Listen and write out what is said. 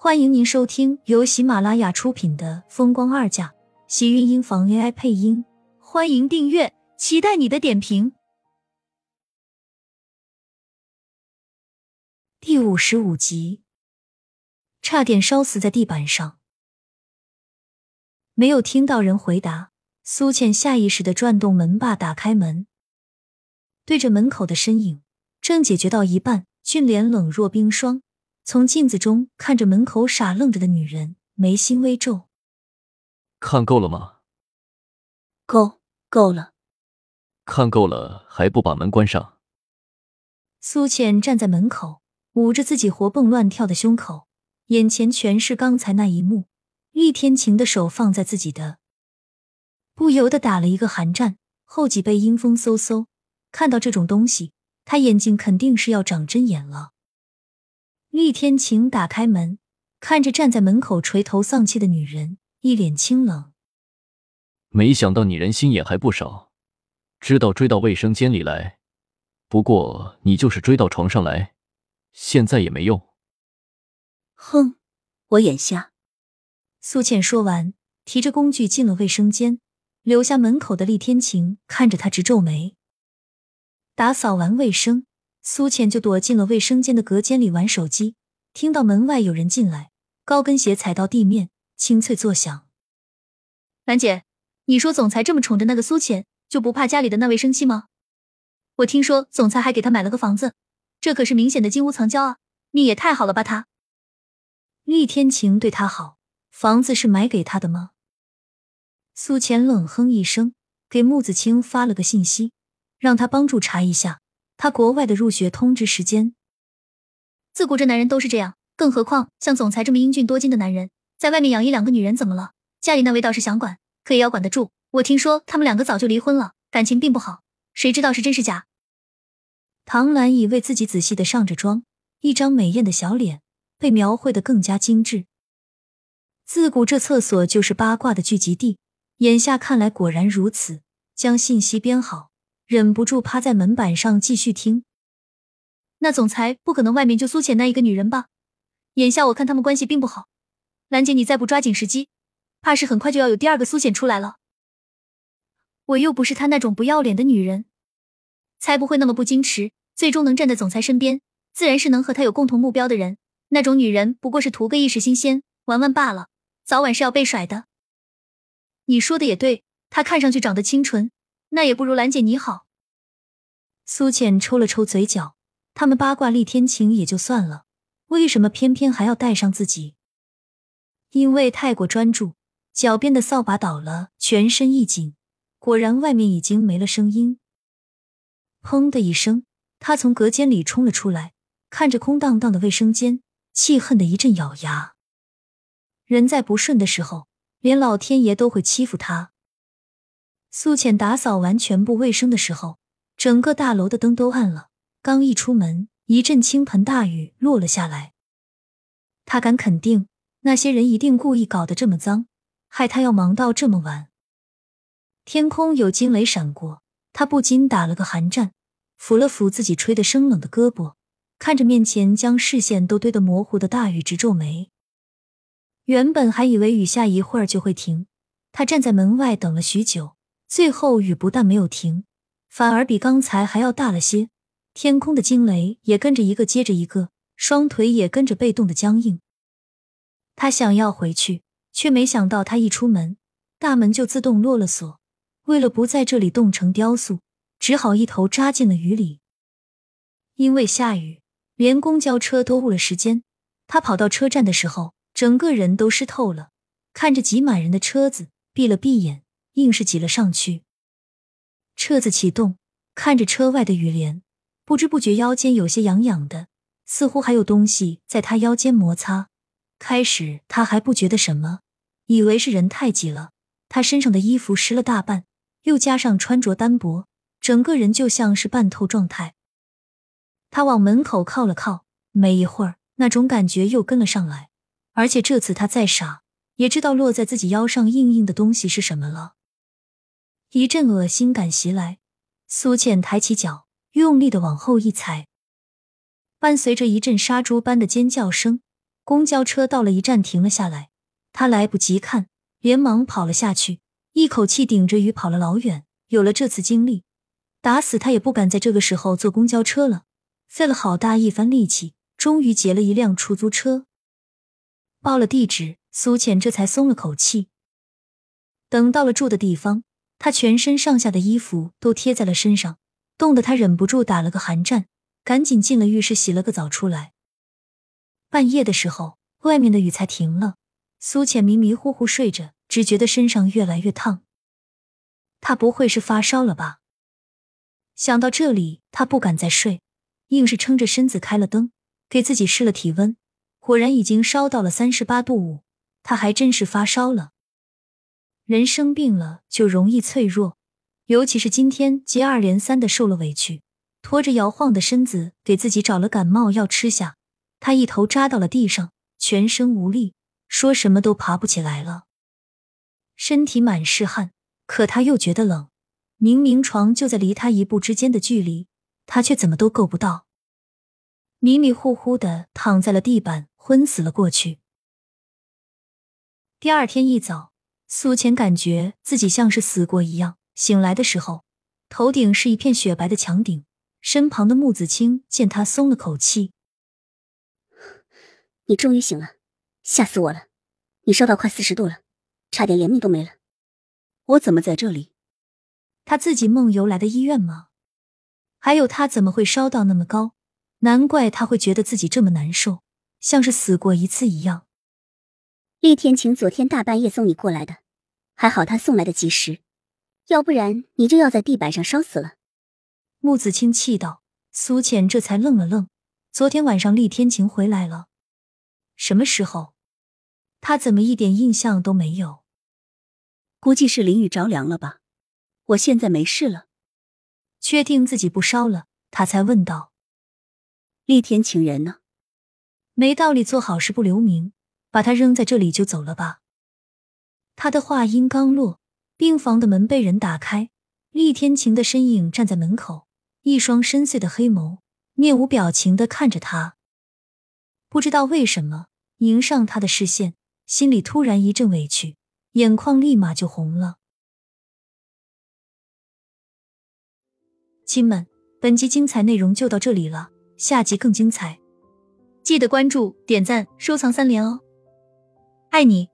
欢迎您收听由喜马拉雅出品的《风光二嫁》，喜运音房 AI 配音。欢迎订阅，期待你的点评。第五十五集，差点烧死在地板上。没有听到人回答，苏倩下意识的转动门把，打开门，对着门口的身影，正解决到一半，俊脸冷若冰霜。从镜子中看着门口傻愣着的女人，眉心微皱。看够了吗？够，够了。看够了还不把门关上？苏浅站在门口，捂着自己活蹦乱跳的胸口，眼前全是刚才那一幕。厉天晴的手放在自己的，不由得打了一个寒战，后脊背阴风嗖嗖。看到这种东西，他眼睛肯定是要长针眼了。厉天晴打开门，看着站在门口垂头丧气的女人，一脸清冷。没想到你人心眼还不少，知道追到卫生间里来。不过你就是追到床上来，现在也没用。哼，我眼瞎。苏倩说完，提着工具进了卫生间，留下门口的厉天晴看着他直皱眉。打扫完卫生。苏浅就躲进了卫生间的隔间里玩手机，听到门外有人进来，高跟鞋踩到地面，清脆作响。兰姐，你说总裁这么宠着那个苏浅，就不怕家里的那位生气吗？我听说总裁还给他买了个房子，这可是明显的金屋藏娇啊！命也太好了吧？他厉天晴对他好，房子是买给他的吗？苏浅冷哼一声，给穆子清发了个信息，让他帮助查一下。他国外的入学通知时间。自古这男人都是这样，更何况像总裁这么英俊多金的男人，在外面养一两个女人怎么了？家里那位倒是想管，可也要管得住。我听说他们两个早就离婚了，感情并不好，谁知道是真是假？唐兰已为自己仔细的上着妆，一张美艳的小脸被描绘的更加精致。自古这厕所就是八卦的聚集地，眼下看来果然如此。将信息编好。忍不住趴在门板上继续听。那总裁不可能外面就苏浅那一个女人吧？眼下我看他们关系并不好。兰姐，你再不抓紧时机，怕是很快就要有第二个苏浅出来了。我又不是他那种不要脸的女人，才不会那么不矜持。最终能站在总裁身边，自然是能和他有共同目标的人。那种女人不过是图个一时新鲜，玩玩罢了，早晚是要被甩的。你说的也对，她看上去长得清纯。那也不如兰姐你好。苏浅抽了抽嘴角，他们八卦厉天晴也就算了，为什么偏偏还要带上自己？因为太过专注，脚边的扫把倒了，全身一紧，果然外面已经没了声音。砰的一声，他从隔间里冲了出来，看着空荡荡的卫生间，气恨的一阵咬牙。人在不顺的时候，连老天爷都会欺负他。苏浅打扫完全部卫生的时候，整个大楼的灯都暗了。刚一出门，一阵倾盆大雨落了下来。他敢肯定，那些人一定故意搞得这么脏，害他要忙到这么晚。天空有惊雷闪过，他不禁打了个寒战，抚了抚自己吹得生冷的胳膊，看着面前将视线都堆得模糊的大雨，直皱眉。原本还以为雨下一会儿就会停，他站在门外等了许久。最后雨不但没有停，反而比刚才还要大了些。天空的惊雷也跟着一个接着一个，双腿也跟着被冻得僵硬。他想要回去，却没想到他一出门，大门就自动落了锁。为了不在这里冻成雕塑，只好一头扎进了雨里。因为下雨，连公交车都误了时间。他跑到车站的时候，整个人都湿透了。看着挤满人的车子，闭了闭眼。硬是挤了上去。车子启动，看着车外的雨帘，不知不觉腰间有些痒痒的，似乎还有东西在他腰间摩擦。开始他还不觉得什么，以为是人太挤了。他身上的衣服湿了大半，又加上穿着单薄，整个人就像是半透状态。他往门口靠了靠，没一会儿，那种感觉又跟了上来。而且这次他再傻，也知道落在自己腰上硬硬的东西是什么了。一阵恶心感袭来，苏倩抬起脚，用力的往后一踩，伴随着一阵杀猪般的尖叫声，公交车到了一站停了下来，他来不及看，连忙跑了下去，一口气顶着雨跑了老远。有了这次经历，打死他也不敢在这个时候坐公交车了。费了好大一番力气，终于截了一辆出租车，报了地址，苏浅这才松了口气。等到了住的地方，他全身上下的衣服都贴在了身上，冻得他忍不住打了个寒战，赶紧进了浴室洗了个澡出来。半夜的时候，外面的雨才停了。苏浅迷迷糊糊睡着，只觉得身上越来越烫。他不会是发烧了吧？想到这里，他不敢再睡，硬是撑着身子开了灯，给自己试了体温，果然已经烧到了三十八度五。他还真是发烧了。人生病了就容易脆弱，尤其是今天接二连三的受了委屈，拖着摇晃的身子给自己找了感冒药吃下。他一头扎到了地上，全身无力，说什么都爬不起来了，身体满是汗，可他又觉得冷。明明床就在离他一步之间的距离，他却怎么都够不到，迷迷糊糊的躺在了地板，昏死了过去。第二天一早，苏浅感觉自己像是死过一样，醒来的时候，头顶是一片雪白的墙顶，身旁的穆子清见他松了口气。你终于醒了，吓死我了！你烧到快四十度了，差点连命都没了。我怎么在这里？他自己梦游来的医院吗？还有他怎么会烧到那么高？难怪他会觉得自己这么难受，像是死过一次一样。厉天晴昨天大半夜送你过来的，还好他送来的及时，要不然你就要在地板上烧死了。穆子清气道。苏浅这才愣了愣，昨天晚上厉天晴回来了。什么时候？他怎么一点印象都没有？估计是淋雨着凉了吧。我现在没事了，确定自己不烧了，他才问道：“厉天晴人呢？没道理做好事不留名，把他扔在这里就走了吧？”他的话音刚落，病房的门被人打开，厉天晴的身影站在门口，一双深邃的黑眸，面无表情的看着他。不知道为什么，迎上他的视线，心里突然一阵委屈，眼眶立马就红了。亲们，本集精彩内容就到这里了，下集更精彩，记得关注、点赞、收藏三连哦！爱你。